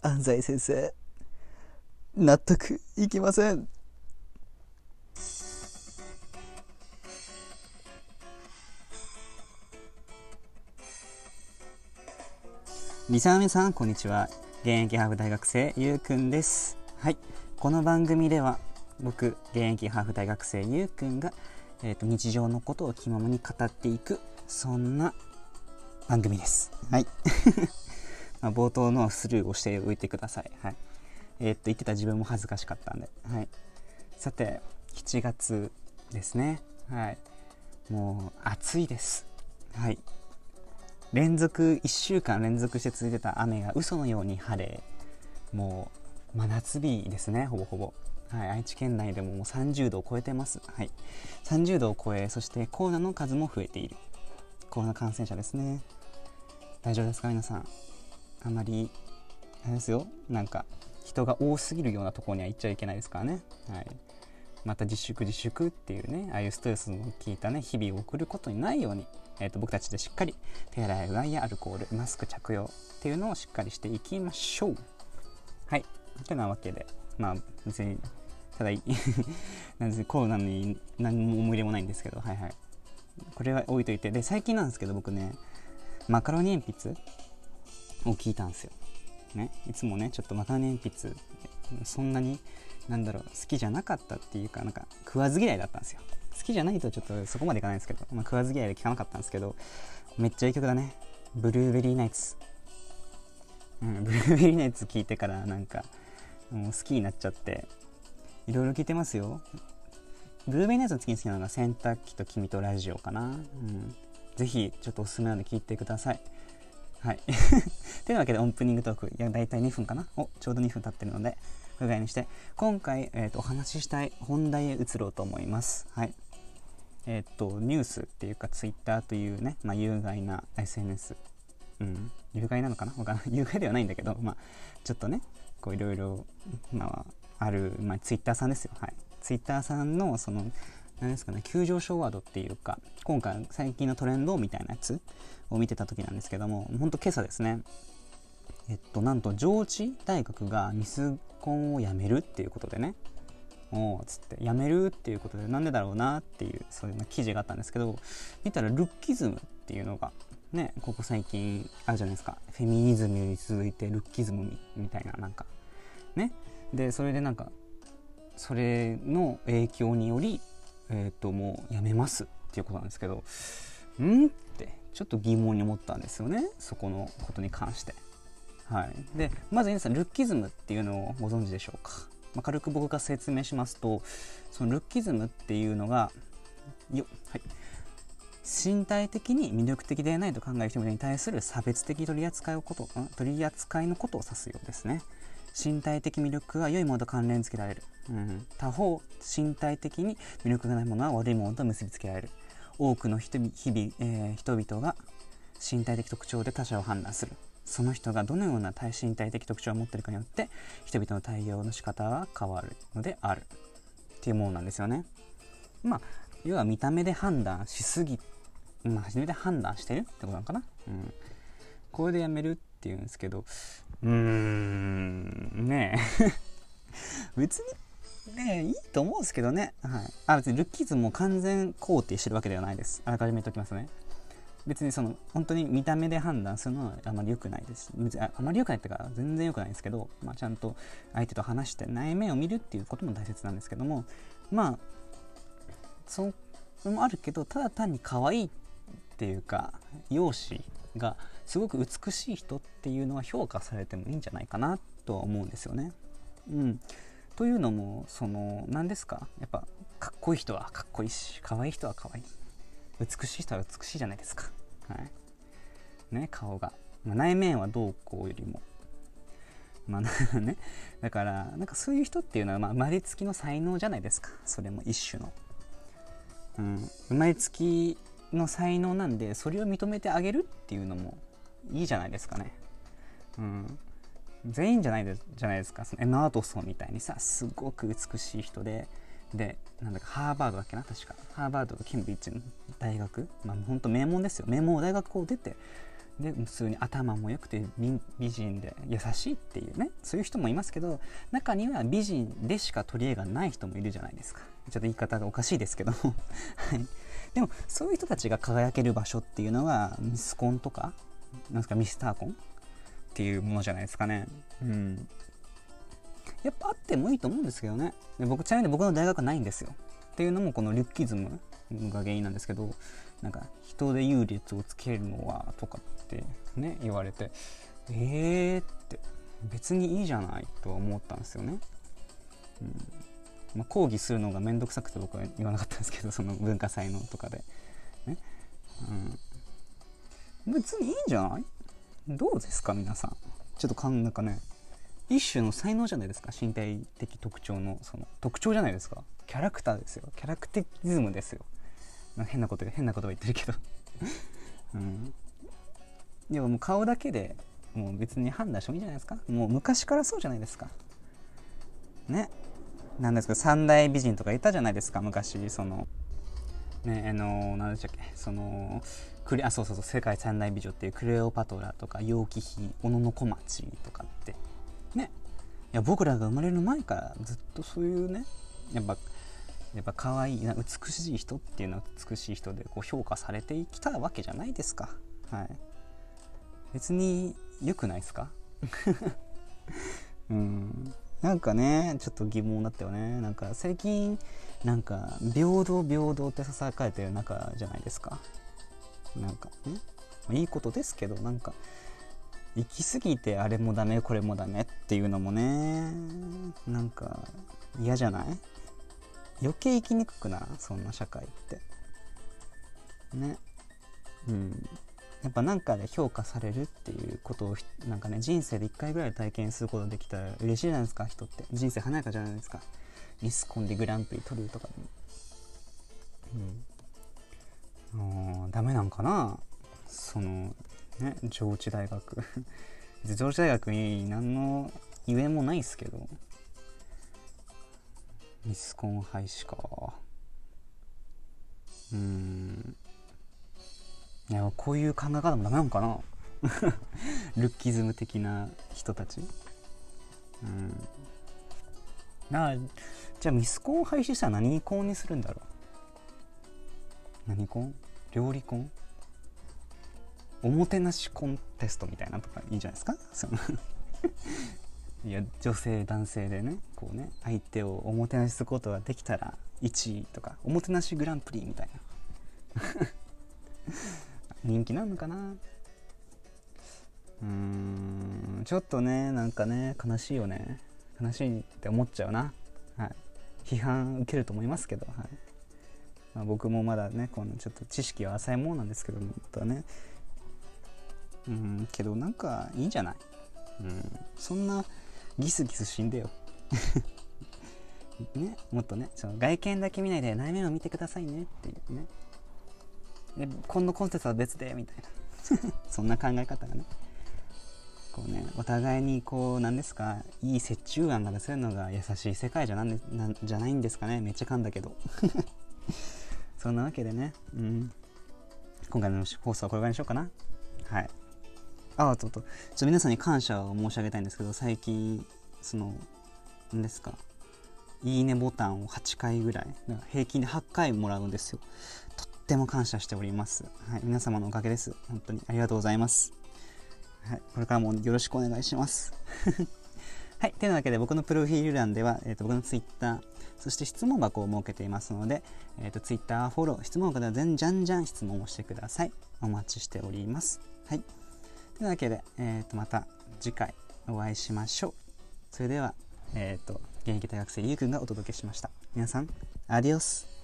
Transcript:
安西先生。納得いきません。リサーメさんこんにちは。現役ハーフ大学生ゆうくんです。はい。この番組では僕現役ハーフ大学生ゆうくんが、えーと、日常のことを気ままに語っていくそんな番組です。はい まあ冒頭のスルーをしておいてください。はい。えー、っと言ってた自分も恥ずかしかったんで。はい。さて7月ですね。はい。もう暑いです。はい。連続1週間連続して続いてた雨が嘘のように晴れもう真夏日ですねほぼほぼ、はい、愛知県内でももう30度を超えてます、はい、30度を超えそしてコロナの数も増えている。コロナ感染者ですね。大丈夫ですか皆さん？あまりあれですよ。なんか人が多すぎるようなところには行っちゃいけないですからね、はい、また自粛自粛っていうねああいうストレスの効いたね日々を送ることにないようにえーと、僕たちでしっかり手洗いうがいやアルコールマスク着用っていうのをしっかりしていきましょう。はい。てなわけでまあ別にただ なんですコロナに何も思い入れもないんですけどはいはい。これは置いといて。で最近なんですけど僕ねマカロニ鉛筆を聞いたんですよ、ね、いつもねちょっとマカロニ鉛筆そんなになんだろう好きじゃなかったっていうかなんか食わず嫌いだったんですよ好きじゃないとちょっとそこまでいかないんですけど、まあ、食わず嫌いで聴かなかったんですけど、めっちゃいい曲だね。ブルーベリーナイツ。うん、ブルーベリーナイツ聴いてからなんか、もう好きになっちゃって、いろいろ聴いてますよ。ブルーベリーナイツの次に好きなのが洗濯機と君とラジオかな。うん。ぜひ、ちょっとおすすめなので聴いてください。はい。というわけで、オープニングトーク、いや、大体2分かな？お、ちょうど2分経ってるので、ぐらいにして、今回、えーと、お話ししたい本題へ移ろうと思います。はい。えっ、と、ニュースっていうか、ツイッターというね、まあ、有害な SNS。うん。有害なのかな？わかな。有害ではないんだけど、まあ、ちょっとね、こういろいろ、まあ、ある、まあ、ツイッターさんですよ。はい。ツイッターさんの、その、何ですかね、急上昇ワードっていうか、今回、最近のトレンドみたいなやつを見てた時なんですけども、ほんと今朝ですね、えっと、なんと上智大学がミスコンをやめるっていうことでね、おつってやめるっていうことでなんでだろうなっていうそういう記事があったんですけど見たらルッキズムっていうのがねここ最近あるじゃないですか。フェミニズムに続いてルッキズムみたいななんかね。でそれでなんかそれの影響によりえっ、ー、ともうやめますっていうことなんですけどんってちょっと疑問に思ったんですよねそこのことに関して。はい、でまず皆さんルッキズムっていうのをご存知でしょうか？まあ、軽く僕が説明しますとそのルッキズムっていうのがよ、はい、身体的に魅力的でないと考える人々に対する差別的取り扱いをこと取り扱いのことを指すようですね。身体的魅力は良いものと関連付けられる、うん、他方身体的に魅力がないものは悪いものと結びつけられる。多くの人々,、えー、人々が身体的特徴で他者を判断する。その人がどのような体身体的特徴を持っているかによって人々の対応の仕方は変わるのである。っていうものなんですよね。まあ要は見た目で判断しすぎまあ初めて判断してるってことなのかな。うん、これでやめるっていうんですけどうーん。ねえ。別にねいいと思うんですけどね、はい、あ別にルッキーズも完全肯定してるわけではないです。あらかじめ言っておきますね。別にその本当に見た目で判断するのはあまり良くないです。ああまり良くないってか全然良くないですけど、まあ、ちゃんと相手と話して内面を見るっていうことも大切なんですけどもまあそれもあるけどただ単に可愛いっていうか容姿がすごく美しい人っていうのは評価されてもいいんじゃないかなとは思うんですよね。うん、というのもその何ですか？やっぱかっこいい人はかっこいいし可愛い人は可愛い。美しい人は美しいじゃないですか。はい。ね、顔が、まあ、内面はどうこうよりも。まあ ね、だからなんかそういう人っていうのは、まあ、生まれつきの才能じゃないですか。それも一種の、うん、生まれつきの才能なんでそれを認めてあげるっていうのもいいじゃないですかね、うん、全員じゃないでじゃないですか。そのエマ・ートソンみたいにさすごく美しい人ででなんだかハーバードだっけな？確か。ハーバードとケンブリッジの大学？まあ本当名門ですよ。名門大学を出てで普通に頭も良くて美人で優しいっていうね。そういう人もいますけど中には美人でしか取り柄がない人もいるじゃないですか。ちょっと言い方がおかしいですけど はい。でもそういう人たちが輝ける場所っていうのはミスコンとかなんですかミスターコンっていうものじゃないですかね。うん。やっぱあってもいいと思うんですけどね。で僕ちなみに僕の大学はないんですよ。っていうのもこのリュッキズムが原因なんですけどなんか人で優劣をつけるのはとかってね言われてえーって別にいいじゃないと思ったんですよね、うん。まあ、講義するのが面倒くさくて僕は言わなかったんですけどその文化祭のとかで、ね。うん、別にいいんじゃない？どうですか皆さん？ちょっとかんなんかね。一種の才能じゃないですか？身体的特徴のその特徴じゃないですか？キャラクターですよ。キャラクティズムですよ。変なこと変なこと言ってるけど。うん。でももう顔だけでもう別に判断してもいいじゃないですか？もう昔からそうじゃないですか？ね？なんですか？三大美人とかいたじゃないですか？昔そのねあの何でしたっけ？そのクレあそうそうそう世界三大美女っていうクレオパトラとか楊貴妃小野小町とかって。ね。いや僕らが生まれる前からずっとそういうねやっぱやっぱ可愛いな美しい人っていうのは美しい人でこう評価されてきたわけじゃないですか。はい。別に良くないですか？うん。なんかねちょっと疑問だったよね。なんか最近なんか平等平等ってささやかれてる中じゃないですか。なんかねいいことですけどなんか行き過ぎてあれもダメこれもダメっていうのもねなんか嫌じゃない？余計生きにくくなそんな社会って。ね。うん。やっぱ何かで評価されるっていうことをなんかね人生で1回ぐらい体験することができたら嬉しいじゃないですか人って。人生華やかじゃないですか。ミスコンでグランプリ取るとか。でもうんダメなんかな。そのね上智大学。上智大学に何のゆえもないっすけど。ミスコン廃止かうん。いやこういう考え方もダメなのかな？ルッキズム的な人たち？うん。なあじゃあミスコンを廃止したら何コンにするんだろう？何コン？料理コン？おもてなしコンテストみたいなとかいいんじゃないですか？その いや女性男性でねこうね相手をおもてなしすることができたら1位とかおもてなしグランプリみたいな。人気なのかな？うーんちょっとねなんかね悲しいよね。悲しいって思っちゃうな。はい。批判受けると思いますけど、はい。まあ、僕もまだねこのちょっと知識は浅いものなんですけどもとはね。うんけどなんかいいんじゃない。うん。そんなギスギス死んでよ。ねもっとねその外見だけ見ないで内面を見てくださいねっていうね。で今度コンテンツは別でみたいな。そんな考え方がね。こうねお互いにこう何ですか？いい折衷案が出せるのが優しい世界じゃなんなんじゃないんですかね。めっちゃ噛んだけど。そんなわけでね、うん、今回の放送はこれぐらいにしようかな。はい。あちょっとちょ皆さんに感謝を申し上げたいんですけど最近その何ですか？いいねボタンを8回ぐらい。平均で8回もらうんですよ。とっても感謝しております、はい、皆様のおかげです本当にありがとうございますはい、これからもよろしくお願いします はい。というわけで、僕のプロフィール欄では、えーと、僕の Twitter、そして質問箱を設けていますので、えーと、Twitter フォロー、質問箱では全じゃんじゃん質問をしてください。お待ちしております。はい。というわけで、えーと、また次回お会いしましょう。それでは、えっ、ー、と、現役大学生ゆうくんがお届けしました。皆さん、アディオス。